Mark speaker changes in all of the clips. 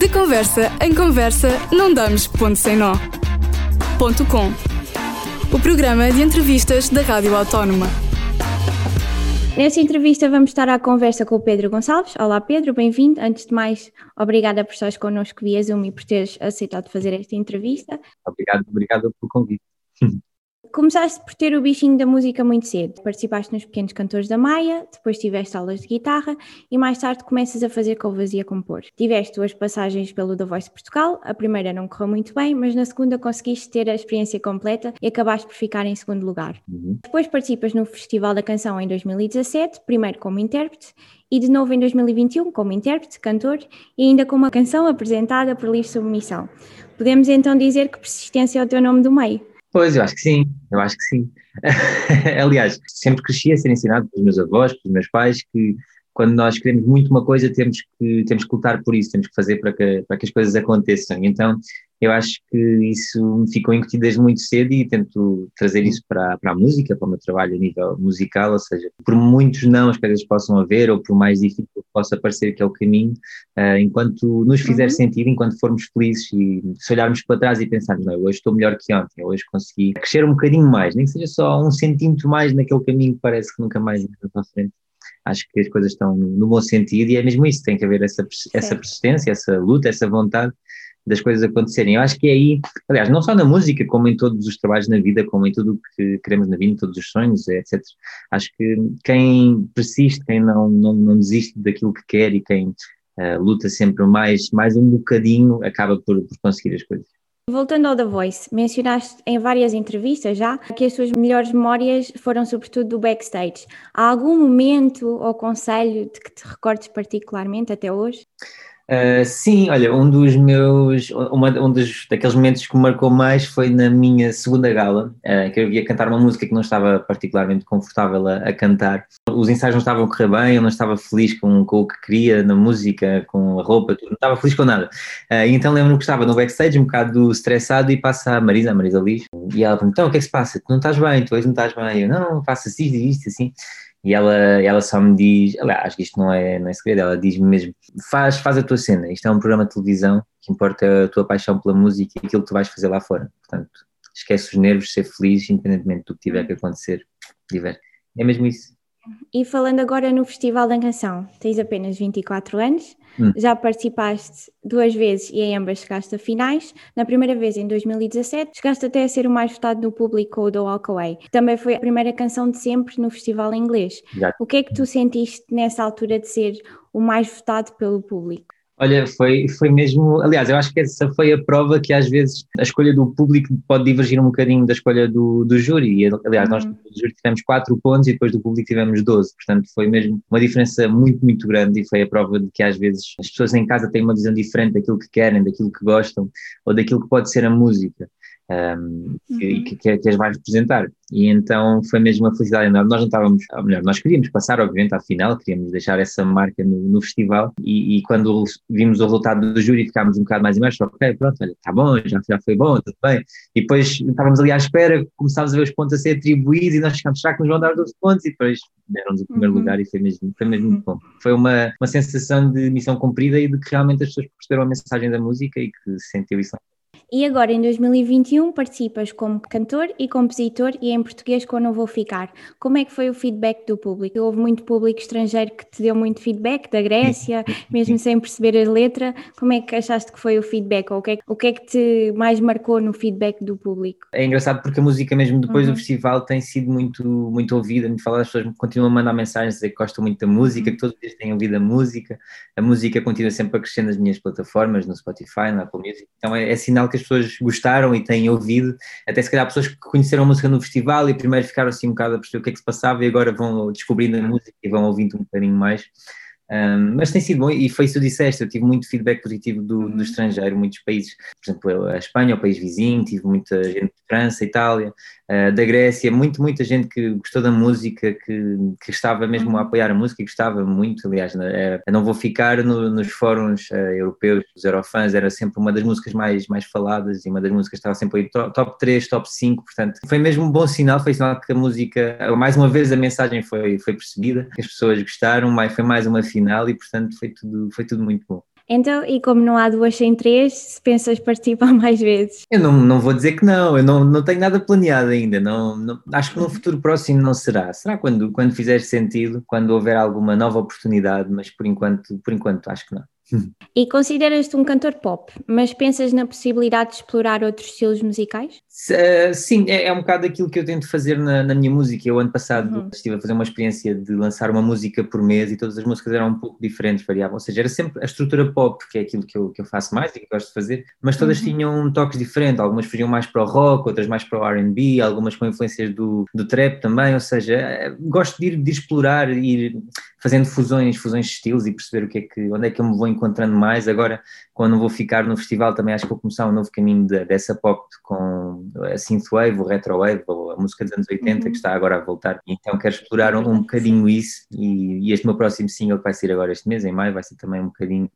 Speaker 1: De conversa em conversa, não damos ponto sem nó. Ponto com. O programa de entrevistas da Rádio Autónoma.
Speaker 2: Nesta entrevista vamos estar à conversa com o Pedro Gonçalves. Olá Pedro, bem-vindo. Antes de mais, obrigada por estares connosco via Zoom e por teres aceitado fazer esta entrevista.
Speaker 3: Obrigado, obrigado pelo convite.
Speaker 2: Começaste por ter o bichinho da música muito cedo. Participaste nos Pequenos Cantores da Maia, depois tiveste aulas de guitarra e mais tarde começas a fazer covers e a compor. Tiveste duas passagens pelo The Voice Portugal, a primeira não correu muito bem, mas na segunda conseguiste ter a experiência completa e acabaste por ficar em segundo lugar. Uhum. Depois participas no Festival da Canção em 2017, primeiro como intérprete e de novo em 2021 como intérprete, cantor e ainda com uma canção apresentada por livre submissão. Podemos então dizer que persistência é o teu nome do meio.
Speaker 3: Pois, eu acho que sim, eu acho que sim. Aliás, sempre cresci a ser ensinado pelos meus avós, pelos meus pais, que quando nós queremos muito uma coisa, temos que, temos que lutar por isso, temos que fazer para que, para que as coisas aconteçam. Então, eu acho que isso me ficou incutido desde muito cedo e tento trazer isso para, para a música, para o meu trabalho a nível musical, ou seja, por muitos não as coisas possam haver, ou por mais difícil que possa parecer que é o caminho, uh, enquanto nos fizer uhum. sentido, enquanto formos felizes e se olharmos para trás e pensarmos, não, hoje estou melhor que ontem, hoje consegui crescer um bocadinho mais, nem que seja só um centímetro mais naquele caminho que parece que nunca mais vai para frente acho que as coisas estão no, no, bom sentido e é mesmo isso, tem que haver essa, essa persistência, essa luta, essa vontade das coisas acontecerem. Eu acho que é aí, aliás, não só na música, como em todos os trabalhos na vida, como em tudo o que queremos na vida, em todos os sonhos, etc. Acho que quem persiste, quem não, não, não desiste daquilo que quer e quem uh, luta sempre mais, mais um bocadinho, acaba por, por conseguir as coisas.
Speaker 2: Voltando ao The Voice, mencionaste em várias entrevistas já que as suas melhores memórias foram sobretudo do backstage. Há algum momento ou conselho de que te recordes particularmente até hoje?
Speaker 3: Uh, sim, olha, um dos meus, uma, um dos, daqueles momentos que me marcou mais foi na minha segunda gala, uh, que eu ia cantar uma música que não estava particularmente confortável a, a, cantar. Os ensaios não estavam a correr bem, eu não estava feliz com, com o que queria na música, com a roupa, tudo, não estava feliz com nada. Uh, então lembro-me que estava no backstage, um bocado estressado, e passa a Marisa, a Marisa Liz, e ela pergunta, então o que é que se passa? Tu não estás bem, tu hoje não estás bem. Eu, não, faça isto, isto, assim. E ela, ela só me diz, aliás, isto não é, não é segredo, ela diz-me mesmo, faz, faz a tua cena, isto é um programa de televisão, que importa a tua paixão pela música e aquilo que tu vais fazer lá fora. Portanto, esquece os nervos, ser feliz, independentemente do que tiver que acontecer, diverte. É mesmo isso.
Speaker 2: E falando agora no Festival da Canção, tens apenas 24 anos, hum. já participaste duas vezes e em ambas chegaste a finais. Na primeira vez, em 2017, chegaste até a ser o mais votado no público do Walk Away. Também foi a primeira canção de sempre no festival em inglês. O que é que tu sentiste nessa altura de ser o mais votado pelo público?
Speaker 3: Olha, foi, foi mesmo. Aliás, eu acho que essa foi a prova que às vezes a escolha do público pode divergir um bocadinho da escolha do, do júri. E, aliás, nós uhum. do júri tivemos 4 pontos e depois do público tivemos 12. Portanto, foi mesmo uma diferença muito, muito grande e foi a prova de que às vezes as pessoas em casa têm uma visão diferente daquilo que querem, daquilo que gostam ou daquilo que pode ser a música um, uhum. que, que, que, as vai representar. E então foi mesmo uma felicidade enorme. Nós não estávamos, ou melhor, nós queríamos passar, obviamente, à final, queríamos deixar essa marca no, no festival. E, e, quando vimos o resultado do júri, ficámos um bocado mais imersos. Ok, pronto, olha, está bom, já, já foi bom, tudo bem. E depois estávamos ali à espera, começámos a ver os pontos a ser atribuídos e nós ficámos, será que nos vão dar 12 pontos? E depois deram-nos o primeiro uhum. lugar e foi mesmo, foi mesmo muito bom. Foi uma, uma sensação de missão cumprida e de que realmente as pessoas perceberam a mensagem da música e que sentiu isso
Speaker 2: e agora, em 2021, participas como cantor e compositor e em português com Não Vou Ficar. Como é que foi o feedback do público? Houve muito público estrangeiro que te deu muito feedback, da Grécia, mesmo sem perceber a letra. Como é que achaste que foi o feedback? Ou o que é, o que, é que te mais marcou no feedback do público?
Speaker 3: É engraçado porque a música mesmo depois uhum. do festival tem sido muito, muito ouvida, muito falada, as pessoas continuam a mandar mensagens, dizer que gostam muito da música, uhum. que todos os dias têm ouvido a música. A música continua sempre a crescer nas minhas plataformas, no Spotify, na Apple Music. Então é, é sinal que as pessoas gostaram e têm ouvido, até se calhar pessoas que conheceram a música no festival e primeiro ficaram assim um bocado a perceber o que é que se passava e agora vão descobrindo a música e vão ouvindo um bocadinho mais. Um, mas tem sido bom e foi isso que disseste, eu tive muito feedback positivo do, do uhum. estrangeiro, muitos países, por exemplo, a Espanha, o país vizinho, tive muita gente de França, Itália, uh, da Grécia, muito, muita gente que gostou da música, que, que estava mesmo a uhum. apoiar a música e gostava muito, aliás, uh, não vou ficar no, nos fóruns uh, europeus, os Eurofans, era sempre uma das músicas mais, mais faladas e uma das músicas estava sempre aí top, top 3, top 5, portanto foi mesmo um bom sinal, foi sinal que a música, mais uma vez a mensagem foi, foi percebida, que as pessoas gostaram, mas foi mais uma final final e, portanto, foi tudo, foi tudo muito bom.
Speaker 2: Então, e como não há duas sem três, se pensas participar mais vezes?
Speaker 3: Eu não, não vou dizer que não, eu não, não tenho nada planeado ainda, não, não, acho que no futuro próximo não será. Será quando, quando fizer sentido, quando houver alguma nova oportunidade, mas por enquanto, por enquanto acho que não.
Speaker 2: E consideras-te um cantor pop, mas pensas na possibilidade de explorar outros estilos musicais?
Speaker 3: Uh, sim, é, é, um bocado aquilo que eu tento fazer na, na minha música. Eu, ano passado, uhum. estive a fazer uma experiência de lançar uma música por mês e todas as músicas eram um pouco diferentes, variavam. Ou seja, era sempre a estrutura pop, que é aquilo que eu, que eu faço mais e que gosto de fazer, mas todas uhum. tinham toques diferentes. Algumas fugiam mais para o rock, outras mais para o RB, algumas com influências do, do trap também. Ou seja, é, gosto de ir, de explorar, ir fazendo fusões, fusões de estilos e perceber o que é que, onde é que eu me vou encontrando mais. Agora, quando vou ficar no festival, também acho que vou começar um novo caminho de, dessa pop com a synthwave, o retrowave, ou a música dos anos 80 uhum. que está agora a voltar. Então quero explorar um, um bocadinho isso e, e, este meu próximo single que vai sair agora este mês, em maio, vai ser também um bocadinho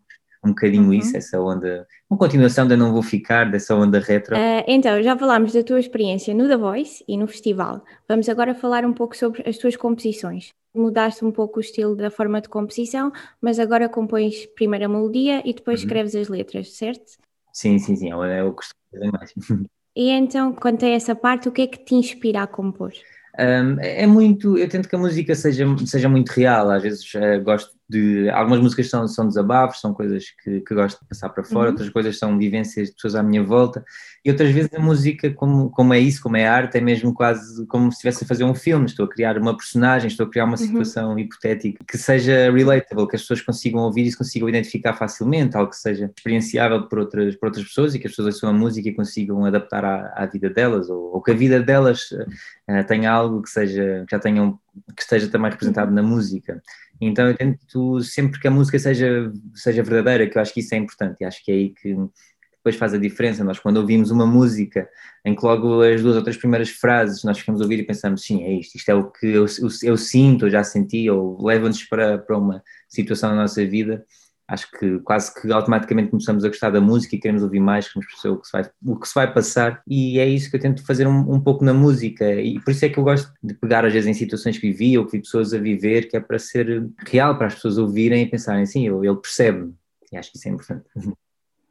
Speaker 3: um bocadinho uhum. isso, essa onda, uma continuação da Não Vou Ficar, dessa onda retro.
Speaker 2: Uh, então, já falámos da tua experiência no The Voice e no festival. Vamos agora falar um pouco sobre as tuas composições. Mudaste um pouco o estilo da forma de composição, mas agora compões primeiro a melodia e depois uhum. escreves as letras, certo?
Speaker 3: Sim, sim, sim, é o que costumo fazer mais.
Speaker 2: E então, quanto a essa parte, o que é que te inspira a compor?
Speaker 3: Um, é muito, eu tento que a música seja, seja muito real, às vezes uh, gosto de, algumas músicas são, são desabafos, são coisas que, que gosto de passar para fora, uhum. outras coisas são vivências de pessoas à minha volta, e outras vezes a música, como, como é isso, como é arte, é mesmo quase como se estivesse a fazer um filme, estou a criar uma personagem, estou a criar uma uhum. situação uhum. hipotética que seja relatable, que as pessoas consigam ouvir e se consigam identificar facilmente, algo que seja experienciável por outras, por outras pessoas e que as pessoas ouçam a música e consigam adaptar à, à vida delas, ou, ou, que a vida delas uh, tenha algo que seja, que já tenham, que esteja também representado na música. Então eu tento sempre que a música seja, seja verdadeira, que eu acho que isso é importante, e acho que é aí que depois faz a diferença. Nós, quando ouvimos uma música em que logo as duas ou três primeiras frases nós ficamos a ouvir e pensamos, sim, é isto, isto é o que eu, eu, eu sinto, eu já senti, ou leva-nos para, para uma situação na nossa vida, acho que quase que automaticamente começamos a gostar da música e queremos ouvir mais, queremos perceber o que se vai, o que se vai passar e é isso que eu tento fazer um, um, pouco na música e por isso é que eu gosto de pegar às vezes em situações que vivi ou que vi pessoas a viver, que é para ser real, para as pessoas ouvirem e pensarem assim, ele percebe e acho que isso é importante.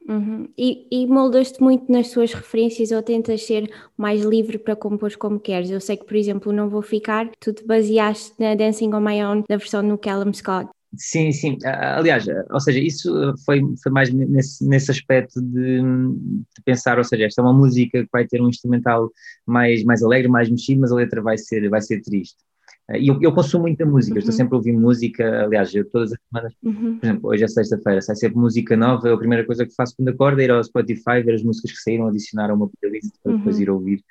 Speaker 2: Uhum. E, e moldas-te muito nas tuas referências ou tentas ser mais livre para compor como queres? Eu sei que, por exemplo, Não Vou Ficar, tu te baseaste na Dancing on My Own, da versão no Callum Scott.
Speaker 3: Sim, sim. Aliás, ou seja, isso foi, foi mais nesse, nesse aspecto de, de, pensar, ou seja, esta é uma música que vai ter um instrumental mais, mais alegre, mais mexido, mas a letra vai ser, vai ser triste. E eu, eu consumo muita música, uhum. estou sempre a ouvir música, aliás, eu todas as semanas, uhum. por exemplo, hoje é sexta-feira, sai sempre música nova, a primeira coisa que faço quando acordo é ir ao Spotify, ver as músicas que saíram, adicionar a uma playlist para depois uhum. ir ouvir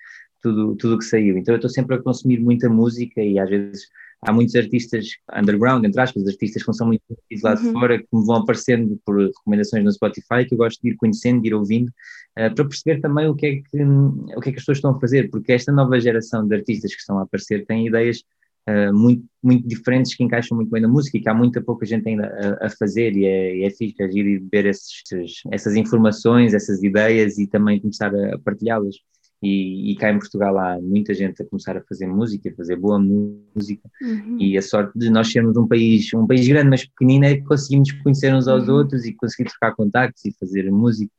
Speaker 3: tudo o que saiu. Então eu estou sempre a consumir muita música e às vezes há muitos artistas underground, entre aspas, artistas que são muito conhecidos lá de uhum. fora, que me vão aparecendo por recomendações no Spotify, que eu gosto de ir conhecendo, de ir ouvindo, uh, para perceber também o que, é que, o que é que as pessoas estão a fazer, porque esta nova geração de artistas que estão a aparecer tem ideias Uh, muito, muito diferentes que encaixam muito bem na música e que há muita pouca gente ainda a, a fazer e é, é fixe agir e ver esses, essas informações, essas ideias e também começar a, a partilhá-las. E, e, cá em Portugal há muita gente a começar a fazer música, a fazer boa música, uhum. e a sorte de nós sermos um país, um país grande, mas pequenino, é que conseguimos conhecer uns aos uhum. outros e conseguir trocar contactos e fazer música.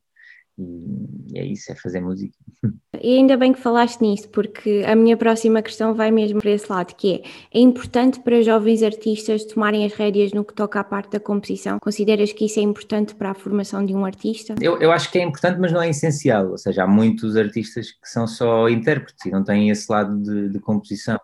Speaker 3: E é isso, é fazer música.
Speaker 2: E ainda bem que falaste nisso, porque a minha próxima questão vai mesmo para esse lado, que é, é importante para jovens artistas tomarem as rédeas no que toca à parte da composição? Consideras que isso é importante para a formação de um artista?
Speaker 3: Eu, eu acho que é importante, mas não é essencial, ou seja, há muitos artistas que são só intérpretes e não têm esse lado de, de composição.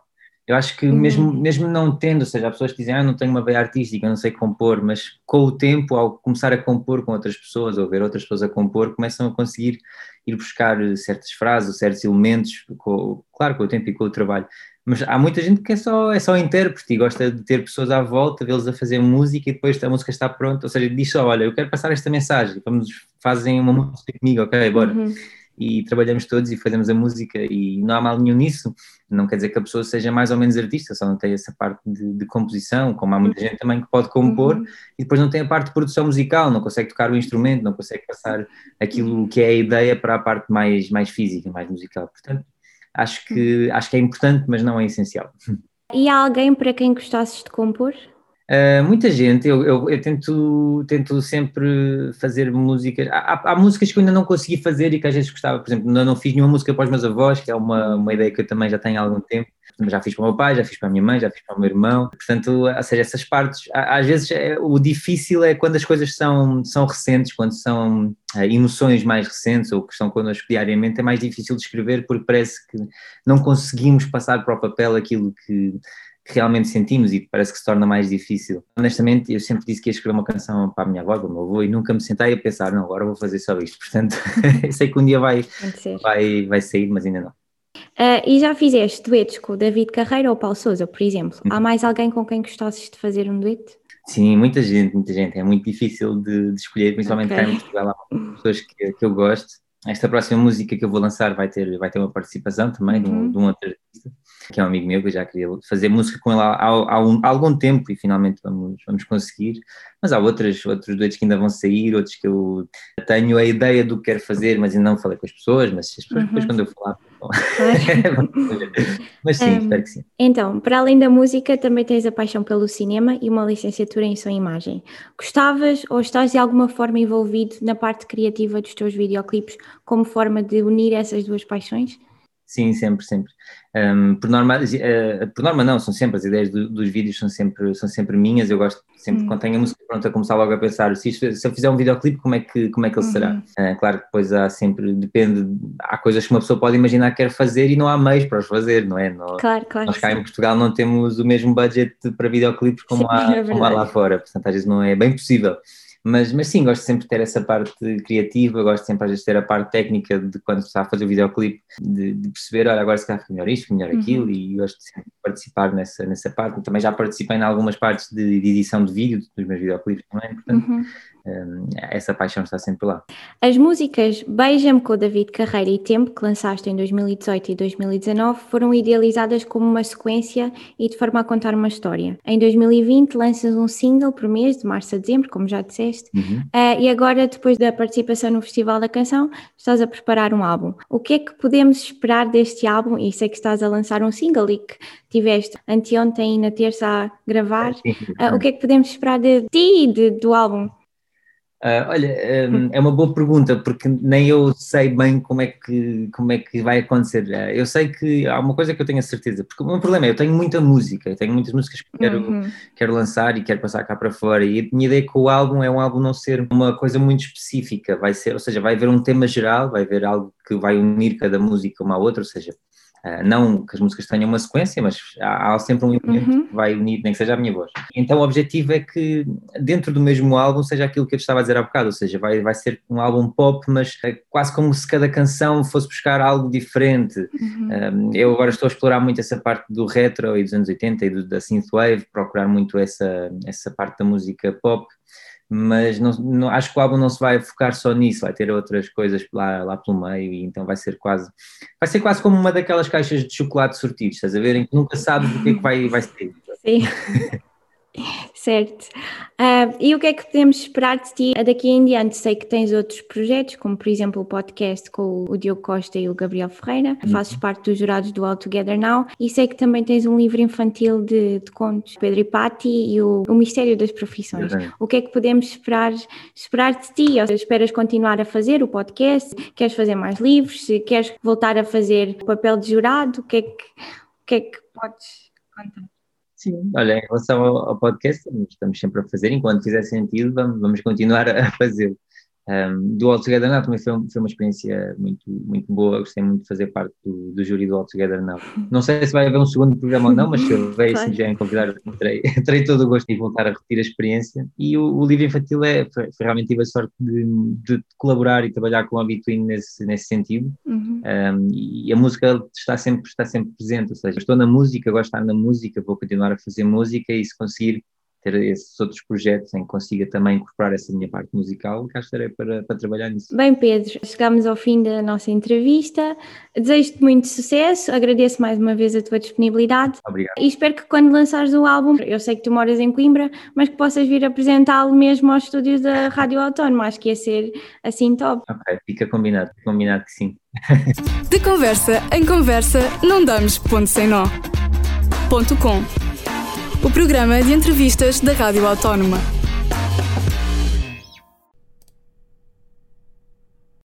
Speaker 3: Eu acho que mesmo, uhum. mesmo não tendo, ou seja, há pessoas que dizem, ah, não tenho uma veia artística, não sei compor, mas com o tempo, ao começar a compor com outras pessoas, ou ver outras pessoas a compor, começam a conseguir ir buscar certas frases, certos elementos, com, claro, com o tempo e com o trabalho. Mas há muita gente que é só, é só intérprete e gosta de ter pessoas à volta, vê-los a fazer música e depois a música está pronta, ou seja, diz só, olha, eu quero passar esta mensagem, vamos, fazem uma música comigo, ok, bora. Uhum e trabalhamos todos e fazemos a música e não há mal nenhum nisso. Não quer dizer que a pessoa seja mais ou menos artista, só não tem essa parte de, de composição, como há muita gente também que pode compor uhum. e depois não tem a parte de produção musical, não consegue tocar o instrumento, não consegue passar aquilo que é a ideia para a parte mais, mais física, mais musical. Portanto, acho que, acho que é importante, mas não é essencial.
Speaker 2: E há alguém para quem gostasses de compor?
Speaker 3: Uh, muita gente, eu, eu, eu, tento, tento sempre fazer músicas. Há, há, músicas que eu ainda não consegui fazer e que às vezes gostava, por exemplo, ainda não fiz nenhuma música para os meus avós, que é uma, uma ideia que eu também já tenho há algum tempo. Já fiz para o meu pai, já fiz para a minha mãe, já fiz para o meu irmão. Portanto, ou seja, essas partes, às vezes é, o difícil é quando as coisas são, são recentes, quando são uh, emoções mais recentes ou que estão connosco diariamente, é mais difícil de escrever porque parece que não conseguimos passar para o papel aquilo que que realmente sentimos e parece que se torna mais difícil. Honestamente, eu sempre disse que ia escrever uma canção para a minha avó, para o meu avô, e nunca me sentei a pensar, não, agora vou fazer só isto. Portanto, sei que um dia vai, vai, vai sair, mas ainda não.
Speaker 2: Uh, e já fizeste duetos com o David Carreira ou Paulo Souza, por exemplo? Há uhum. mais alguém com quem gostasses de fazer um dueto?
Speaker 3: Sim, muita gente, muita gente. É muito difícil de, de escolher, principalmente okay. cá em Portugal. Há pessoas que, que eu gosto. Esta próxima música que eu vou lançar vai ter, vai ter uma participação também uhum. de, um, outro artista que é um amigo meu, que eu já queria fazer música com ele há, há, há, um, há algum tempo e finalmente vamos, vamos conseguir. Mas há outros, outros duetos que ainda vão sair, outros que eu tenho a ideia do que quero fazer, mas ainda não falei com as pessoas, mas as pessoas uhum. depois quando eu falar. Mas sim, um, espero que sim.
Speaker 2: Então, para além da música, também tens a paixão pelo cinema e uma licenciatura em som e imagem. Gostavas ou estás de alguma forma envolvido na parte criativa dos teus videoclipes como forma de unir essas duas paixões?
Speaker 3: Sim, sempre, sempre. Um, por, norma, uh, por norma não, são sempre, as ideias do, dos vídeos são sempre, são sempre minhas, eu gosto sempre, hum. quando tenho a música pronta, a começar logo a pensar, se, isto, se eu fizer um videoclipe, como é que, como é que ele uhum. será? Uh, claro que depois há sempre, depende, há coisas que uma pessoa pode imaginar que quer fazer e não há meios para os fazer, não é?
Speaker 2: Não, claro, claro.
Speaker 3: Nós cá em Portugal não temos o mesmo budget para videoclipes como, Sim, há, é como há lá fora, portanto às vezes não é bem possível. Mas, mas sim, gosto sempre de ter essa parte criativa, gosto sempre às vezes de ter a parte técnica de quando está a fazer o videoclipe, de, de perceber, olha, agora se calhar melhor isto, melhor uhum. aquilo, e gosto sempre de participar nessa, nessa parte. Também já participei em algumas partes de, de edição de vídeo dos meus videoclipes também, portanto, uhum essa paixão está sempre lá.
Speaker 2: As músicas Beija-me com David Carreira e Tempo, que lançaste em 2018 e 2019, foram idealizadas como uma sequência e de forma a contar uma história. Em 2020 lanças um single por mês, de março a dezembro, como já disseste, uhum. uh, e agora, depois da participação no Festival da Canção, estás a preparar um álbum. O que é que podemos esperar deste álbum? E sei que estás a lançar um single e que tiveste anteontem e na terça a gravar. Uh, o que é que podemos esperar de ti e de, do álbum?
Speaker 3: Uh, olha, um, é uma boa pergunta, porque nem eu sei bem como é, que, como é que vai acontecer. Uh, eu sei que há uma coisa que eu tenho a certeza, porque o meu problema é eu tenho muita música, tenho muitas músicas que quero, uhum. quero lançar e quero passar cá para fora. E a minha ideia é que o álbum é um álbum não ser uma coisa muito específica, vai ser, ou seja, vai haver um tema geral, vai haver algo que vai unir cada música uma à outra, ou seja, Uh, não que as músicas tenham uma sequência, mas há, há sempre um elemento uhum. que vai unir, nem que seja a minha voz. Então o objetivo é que dentro do mesmo álbum seja aquilo que eu estava a dizer há bocado, ou seja, vai, vai ser um álbum pop, mas é quase como se cada canção fosse buscar algo diferente. Uhum. Uh, eu agora estou a explorar muito essa parte do retro e dos anos 80 e do, da synthwave, procurar muito essa, essa parte da música pop mas não, não, acho que o álbum não se vai focar só nisso, vai ter outras coisas lá, lá pelo meio, e então vai ser quase vai ser quase como uma daquelas caixas de chocolate sortidos, estás a ver? Em que nunca sabes o que é que vai, vai ser.
Speaker 2: Sim. Certo. Uh, e o que é que podemos esperar de ti daqui em diante? Sei que tens outros projetos, como por exemplo o podcast com o Diogo Costa e o Gabriel Ferreira, uhum. fazes parte dos jurados do All Together Now, e sei que também tens um livro infantil de, de contos, Pedro e Patti e o, o Mistério das Profissões. Uhum. O que é que podemos esperar, esperar de ti? Ou seja, esperas continuar a fazer o podcast? Queres fazer mais livros? Queres voltar a fazer o papel de jurado? O que é que, o que, é que podes contar?
Speaker 3: Sim, olha, em relação ao, ao podcast, estamos sempre a fazer, enquanto fizer sentido, vamos, vamos continuar a fazê-lo. Um, do All Together Now também foi, foi, uma experiência muito, muito boa, gostei muito de fazer parte do, do júri do All Together Now. Não sei se vai haver um segundo programa ou não, mas se houver, claro. se já em convidar, terei, terei todo o gosto de voltar a repetir a experiência. E o, o livro infantil é, foi, realmente tive a sorte de, de, colaborar e trabalhar com a Between nesse, nesse sentido. Uhum. Um, e a música está sempre, está sempre presente, ou seja, estou na música, gosto de estar na música, vou continuar a fazer música e se conseguir ter esses outros projetos em que consiga também incorporar essa minha parte musical, cá estarei para, para trabalhar nisso.
Speaker 2: Bem, Pedro, chegamos ao fim da nossa entrevista. Desejo-te muito sucesso, agradeço mais uma vez a tua disponibilidade.
Speaker 3: Obrigado.
Speaker 2: E espero que quando lançares o álbum, eu sei que tu moras em Coimbra, mas que possas vir apresentá-lo mesmo aos estúdios da Rádio Autónoma. Acho que ia ser assim top.
Speaker 3: Ok, fica combinado, combinado que sim.
Speaker 1: De conversa em conversa, não damos ponto sem nó. Ponto com o programa de entrevistas da Rádio Autónoma.